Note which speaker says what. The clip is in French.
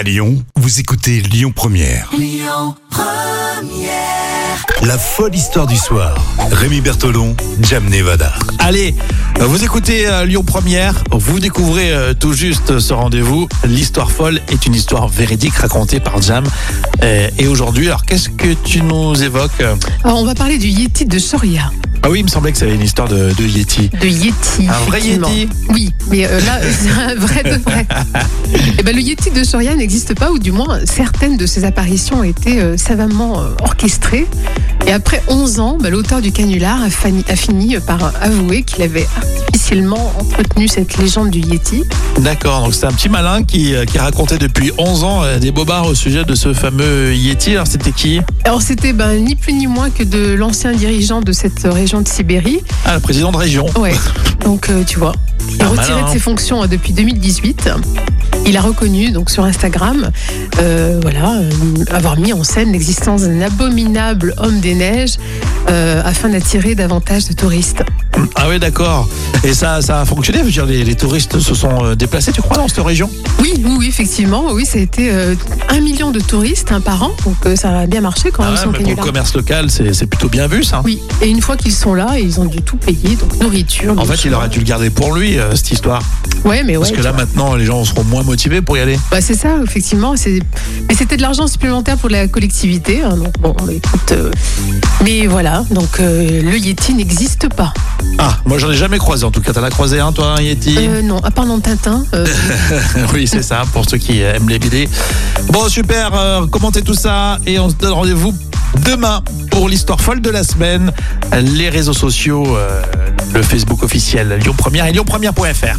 Speaker 1: À Lyon, vous écoutez Lyon Première. La folle histoire du soir. Rémi Bertolon, Jam Nevada.
Speaker 2: Allez, vous écoutez euh, Lyon Première, vous découvrez euh, tout juste ce rendez-vous. L'histoire folle est une histoire véridique racontée par Jam. Euh, et aujourd'hui, alors qu'est-ce que tu nous évoques
Speaker 3: Alors, on va parler du Yeti de Soria.
Speaker 2: Ah oui, il me semblait que ça avait une histoire de, de Yeti.
Speaker 3: De Yeti.
Speaker 2: Un vrai. Yeti
Speaker 3: Oui, mais euh, là, c'est un vrai de vrai. Et ben, le Yeti de Soria n'existe pas, ou du moins, certaines de ses apparitions ont été euh, savamment euh, orchestrées. Et après 11 ans, ben, l'auteur du canular a, fani- a fini par avouer qu'il avait artificiellement entretenu cette légende du Yeti.
Speaker 2: D'accord, donc c'est un petit malin qui, euh, qui racontait depuis 11 ans euh, des bobards au sujet de ce fameux Yeti. Alors c'était qui?
Speaker 3: Alors, c'était ben, ni plus ni moins que de l'ancien dirigeant de cette région de Sibérie.
Speaker 2: Ah, le président de région.
Speaker 3: Ouais. Donc, tu vois, il est retiré de
Speaker 2: hein.
Speaker 3: ses fonctions euh, depuis 2018. Il a reconnu donc sur Instagram, euh, voilà, euh, avoir mis en scène l'existence d'un abominable homme des neiges euh, afin d'attirer davantage de touristes.
Speaker 2: Ah oui, d'accord. Et ça, ça a fonctionné Je veux dire, les, les touristes se sont déplacés, tu crois, dans cette région?
Speaker 3: Oui, oui, oui, effectivement, oui, ça a été un million de touristes hein, par an, donc ça a bien marché quand
Speaker 2: Ah
Speaker 3: même
Speaker 2: ouais, mais pour le commerce local, c'est plutôt bien vu, ça.
Speaker 3: Oui, et une fois qu'ils sont là, ils ont dû tout payer, donc nourriture.
Speaker 2: En fait, il aurait dû le garder pour lui, cette histoire.
Speaker 3: Ouais, mais ouais.
Speaker 2: Parce que là,
Speaker 3: vois.
Speaker 2: maintenant, les gens seront moins motivés pour y aller.
Speaker 3: Bah, c'est ça, effectivement. Mais c'était de l'argent supplémentaire pour la collectivité. hein, donc bon, écoute, euh, Mais voilà, donc euh, le Yeti n'existe pas.
Speaker 2: Ah, moi, j'en ai jamais croisé. En tout cas, t'en as croisé un, toi, un Yeti?
Speaker 3: Euh, non, à part dans Tintin. euh,
Speaker 2: Oui, c'est ça, pour ceux qui aiment les BD. Bon, super, commentez tout ça et on se donne rendez-vous demain pour l'histoire folle de la semaine. Les réseaux sociaux, le Facebook officiel Lyon Première et lyonpremière.fr.